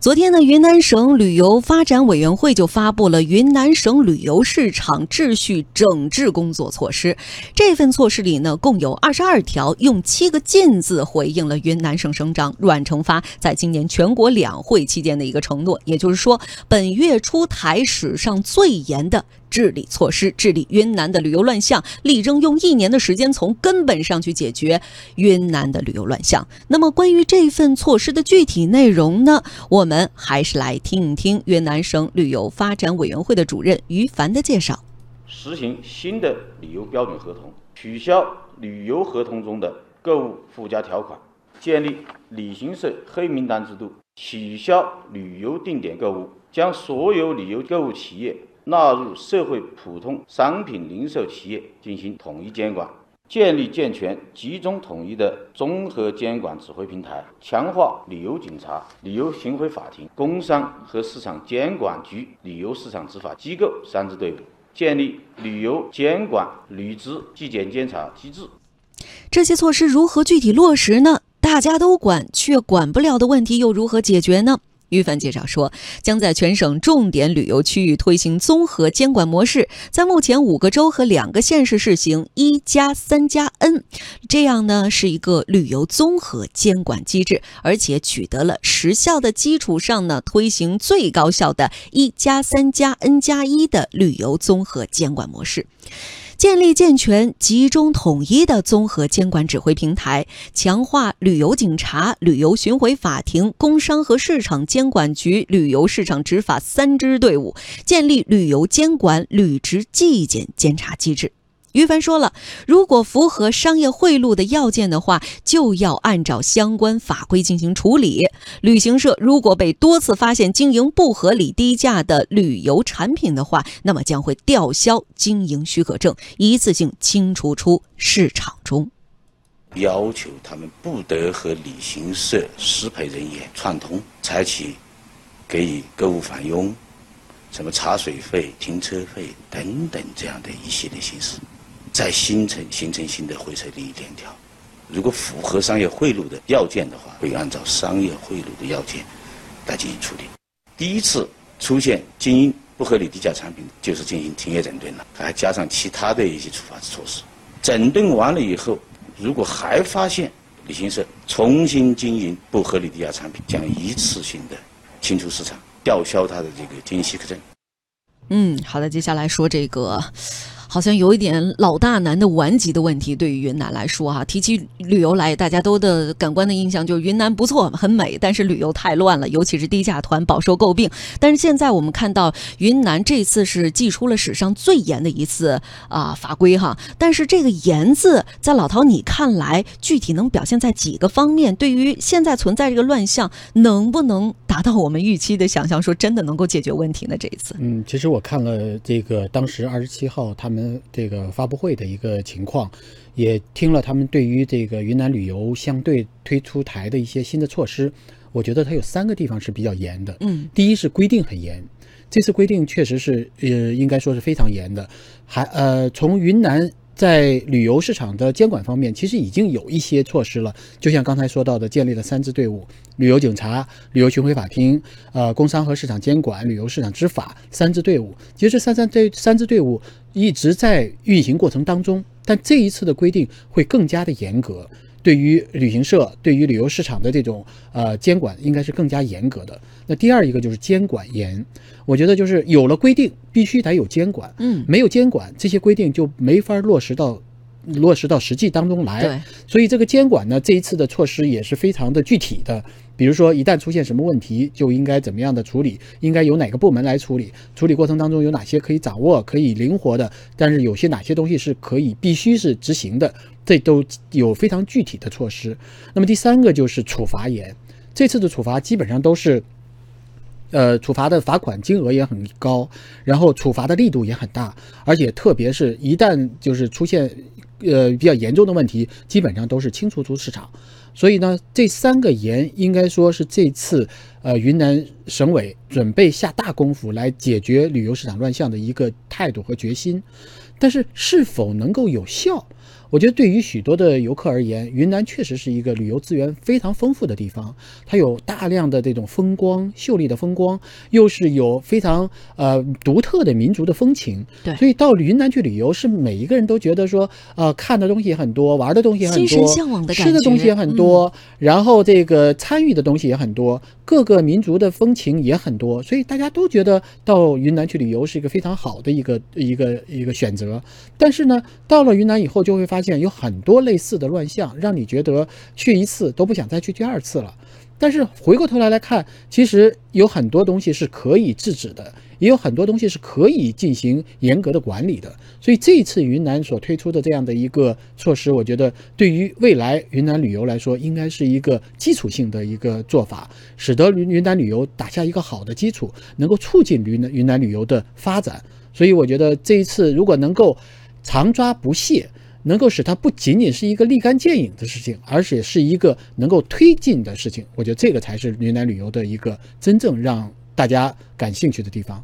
昨天呢，云南省旅游发展委员会就发布了《云南省旅游市场秩序整治工作措施》。这份措施里呢，共有二十二条，用七个“禁”字回应了云南省省长阮成发在今年全国两会期间的一个承诺，也就是说，本月出台史上最严的。治理措施，治理云南的旅游乱象，力争用一年的时间从根本上去解决云南的旅游乱象。那么，关于这份措施的具体内容呢？我们还是来听一听云南省旅游发展委员会的主任于凡的介绍。实行新的旅游标准合同，取消旅游合同中的购物附加条款，建立旅行社黑名单制度，取消旅游定点购物，将所有旅游购物企业。纳入社会普通商品零售企业进行统一监管，建立健全、集中统一的综合监管指挥平台，强化旅游警察、旅游巡回法庭、工商和市场监管局旅游市场执法机构三支队伍，建立旅游监管履职纪检监察机制。这些措施如何具体落实呢？大家都管却管不了的问题又如何解决呢？于凡介绍说，将在全省重点旅游区域推行综合监管模式，在目前五个州和两个县市试行“一加三加 N”，这样呢是一个旅游综合监管机制，而且取得了实效的基础上呢，推行最高效的“一加三加 N 加一”的旅游综合监管模式。建立健全、集中、统一的综合监管指挥平台，强化旅游警察、旅游巡回法庭、工商和市场监管局旅游市场执法三支队伍，建立旅游监管履职纪检监察机制。于凡说了，如果符合商业贿赂的要件的话，就要按照相关法规进行处理。旅行社如果被多次发现经营不合理低价的旅游产品的话，那么将会吊销经营许可证，一次性清除出市场中。要求他们不得和旅行社适配人员串通，采取给予购物返佣、什么茶水费、停车费等等这样的一系列形式。再形成形成新的灰色利益链条，如果符合商业贿赂的要件的话，会按照商业贿赂的要件来进行处理。第一次出现经营不合理低价产品，就是进行停业整顿了，还加上其他的一些处罚措施。整顿完了以后，如果还发现旅行社重新经营不合理低价产品，将一次性的清除市场，吊销他的这个经营许可证。嗯，好的，接下来说这个。好像有一点老大难的顽疾的问题，对于云南来说哈，提起旅游来，大家都的感官的印象就是云南不错，很美，但是旅游太乱了，尤其是低价团饱受诟病。但是现在我们看到云南这次是祭出了史上最严的一次啊法规哈，但是这个严字在老陶你看来，具体能表现在几个方面？对于现在存在这个乱象，能不能达到我们预期的想象，说真的能够解决问题呢？这一次，嗯，其实我看了这个当时二十七号他们。嗯，这个发布会的一个情况，也听了他们对于这个云南旅游相对推出台的一些新的措施，我觉得它有三个地方是比较严的。嗯，第一是规定很严，这次规定确实是呃，应该说是非常严的，还呃，从云南。在旅游市场的监管方面，其实已经有一些措施了。就像刚才说到的，建立了三支队伍：旅游警察、旅游巡回法庭、呃，工商和市场监管、旅游市场执法三支队伍。其实三三队三支队伍一直在运行过程当中，但这一次的规定会更加的严格。对于旅行社、对于旅游市场的这种呃监管，应该是更加严格的。那第二一个就是监管严，我觉得就是有了规定，必须得有监管。嗯，没有监管，这些规定就没法落实到落实到实际当中来。所以这个监管呢，这一次的措施也是非常的具体的。比如说，一旦出现什么问题，就应该怎么样的处理，应该由哪个部门来处理？处理过程当中有哪些可以掌握、可以灵活的？但是有些哪些东西是可以必须是执行的？这都有非常具体的措施。那么第三个就是处罚严，这次的处罚基本上都是，呃，处罚的罚款金额也很高，然后处罚的力度也很大，而且特别是一旦就是出现。呃，比较严重的问题基本上都是清除出市场，所以呢，这三个严应该说是这次呃云南省委准备下大功夫来解决旅游市场乱象的一个态度和决心。但是是否能够有效，我觉得对于许多的游客而言，云南确实是一个旅游资源非常丰富的地方。它有大量的这种风光秀丽的风光，又是有非常呃独特的民族的风情。对所以到云南去旅游，是每一个人都觉得说，呃，看的东西也很多，玩的东西也很多，向往的感觉嗯吃的东西也很多，然后这个参与的东西也很多，各个民族的风情也很多，所以大家都觉得到云南去旅游是一个非常好的一个一个一个选择。但是呢，到了云南以后，就会发发现有很多类似的乱象，让你觉得去一次都不想再去第二次了。但是回过头来来看，其实有很多东西是可以制止的，也有很多东西是可以进行严格的管理的。所以这一次云南所推出的这样的一个措施，我觉得对于未来云南旅游来说，应该是一个基础性的一个做法，使得云云南旅游打下一个好的基础，能够促进云南云南旅游的发展。所以我觉得这一次如果能够长抓不懈，能够使它不仅仅是一个立竿见影的事情，而且是一个能够推进的事情。我觉得这个才是云南旅游的一个真正让大家感兴趣的地方。